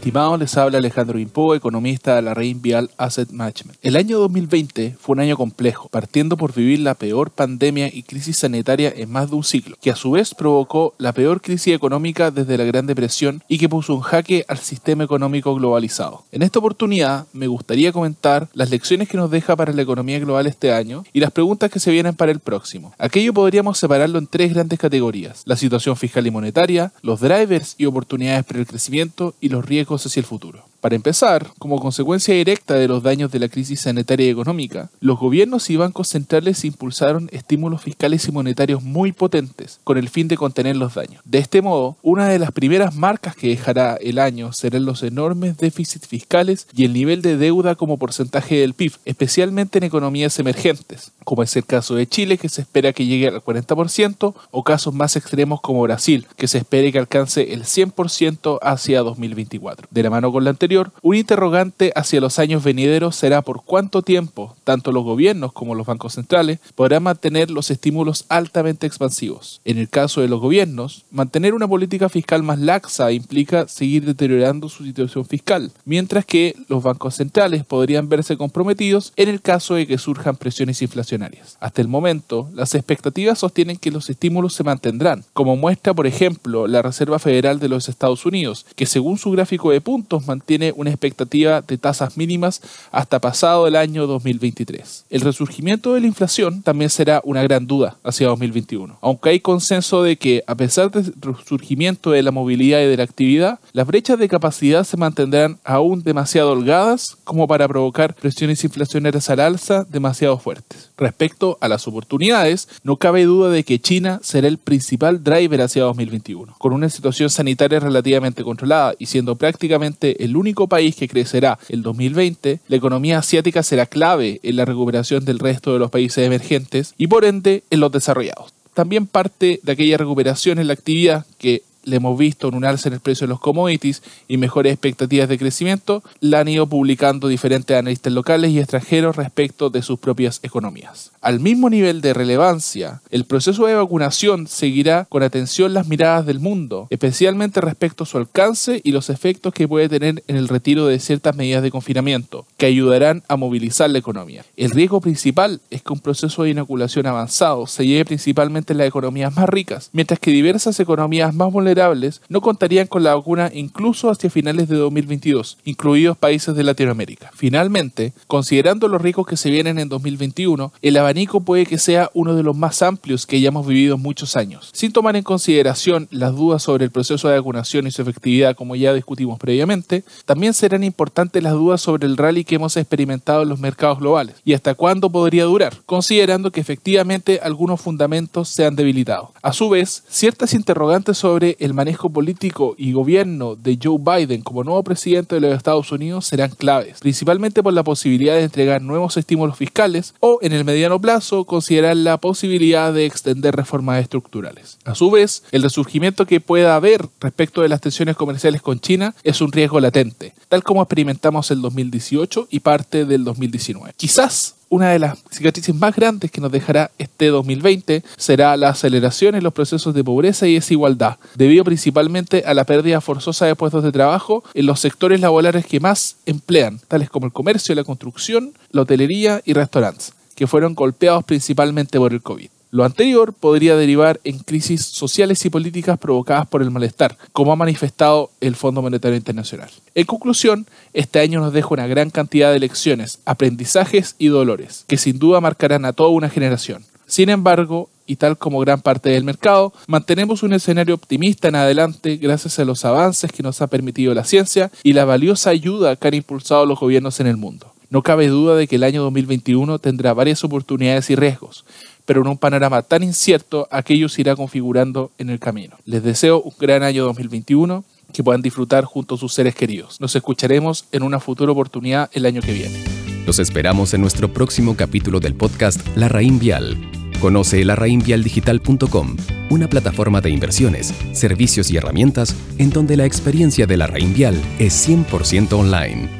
Estimados, les habla Alejandro Impo, economista de la Rein Vial Asset Management. El año 2020 fue un año complejo, partiendo por vivir la peor pandemia y crisis sanitaria en más de un siglo, que a su vez provocó la peor crisis económica desde la Gran Depresión y que puso un jaque al sistema económico globalizado. En esta oportunidad me gustaría comentar las lecciones que nos deja para la economía global este año y las preguntas que se vienen para el próximo. Aquello podríamos separarlo en tres grandes categorías, la situación fiscal y monetaria, los drivers y oportunidades para el crecimiento y los riesgos hacia el futuro. Para empezar, como consecuencia directa de los daños de la crisis sanitaria y económica, los gobiernos y bancos centrales impulsaron estímulos fiscales y monetarios muy potentes con el fin de contener los daños. De este modo, una de las primeras marcas que dejará el año serán los enormes déficits fiscales y el nivel de deuda como porcentaje del PIB, especialmente en economías emergentes, como es el caso de Chile que se espera que llegue al 40% o casos más extremos como Brasil, que se espera que alcance el 100% hacia 2024. De la mano con la anterior, un interrogante hacia los años venideros será por cuánto tiempo tanto los gobiernos como los bancos centrales podrán mantener los estímulos altamente expansivos. En el caso de los gobiernos, mantener una política fiscal más laxa implica seguir deteriorando su situación fiscal, mientras que los bancos centrales podrían verse comprometidos en el caso de que surjan presiones inflacionarias. Hasta el momento, las expectativas sostienen que los estímulos se mantendrán, como muestra, por ejemplo, la Reserva Federal de los Estados Unidos, que según su gráfico de puntos mantiene una expectativa de tasas mínimas hasta pasado el año 2023. El resurgimiento de la inflación también será una gran duda hacia 2021, aunque hay consenso de que a pesar del resurgimiento de la movilidad y de la actividad, las brechas de capacidad se mantendrán aún demasiado holgadas como para provocar presiones inflacionarias al alza demasiado fuertes. Respecto a las oportunidades, no cabe duda de que China será el principal driver hacia 2021, con una situación sanitaria relativamente controlada y siendo prácticamente el único país que crecerá el 2020, la economía asiática será clave en la recuperación del resto de los países emergentes y por ende en los desarrollados. También parte de aquella recuperación en la actividad que le hemos visto en un alza en el precio de los commodities y mejores expectativas de crecimiento, la han ido publicando diferentes analistas locales y extranjeros respecto de sus propias economías. Al mismo nivel de relevancia, el proceso de vacunación seguirá con atención las miradas del mundo, especialmente respecto a su alcance y los efectos que puede tener en el retiro de ciertas medidas de confinamiento, que ayudarán a movilizar la economía. El riesgo principal es que un proceso de inoculación avanzado se lleve principalmente en las economías más ricas, mientras que diversas economías más vulnerables no contarían con la vacuna incluso hacia finales de 2022, incluidos países de Latinoamérica. Finalmente, considerando los riesgos que se vienen en 2021, el abanico puede que sea uno de los más amplios que hayamos vivido en muchos años. Sin tomar en consideración las dudas sobre el proceso de vacunación y su efectividad, como ya discutimos previamente, también serán importantes las dudas sobre el rally que hemos experimentado en los mercados globales y hasta cuándo podría durar, considerando que efectivamente algunos fundamentos se han debilitado. A su vez, ciertas interrogantes sobre el manejo político y gobierno de Joe Biden como nuevo presidente de los Estados Unidos serán claves, principalmente por la posibilidad de entregar nuevos estímulos fiscales o, en el mediano plazo, considerar la posibilidad de extender reformas estructurales. A su vez, el resurgimiento que pueda haber respecto de las tensiones comerciales con China es un riesgo latente, tal como experimentamos el 2018 y parte del 2019. Quizás una de las cicatrices más grandes que nos dejará este 2020 será la aceleración en los procesos de pobreza y desigualdad, debido principalmente a la pérdida forzosa de puestos de trabajo en los sectores laborales que más emplean, tales como el comercio, la construcción, la hotelería y restaurantes, que fueron golpeados principalmente por el COVID. Lo anterior podría derivar en crisis sociales y políticas provocadas por el malestar, como ha manifestado el Fondo Monetario Internacional. En conclusión, este año nos deja una gran cantidad de lecciones, aprendizajes y dolores, que sin duda marcarán a toda una generación. Sin embargo, y tal como gran parte del mercado, mantenemos un escenario optimista en adelante gracias a los avances que nos ha permitido la ciencia y la valiosa ayuda que han impulsado los gobiernos en el mundo. No cabe duda de que el año 2021 tendrá varias oportunidades y riesgos, pero en un panorama tan incierto, aquello se irá configurando en el camino. Les deseo un gran año 2021 que puedan disfrutar junto a sus seres queridos. Nos escucharemos en una futura oportunidad el año que viene. Los esperamos en nuestro próximo capítulo del podcast La Raín Vial. Conoce larraínvialdigital.com, una plataforma de inversiones, servicios y herramientas en donde la experiencia de la Raín Vial es 100% online.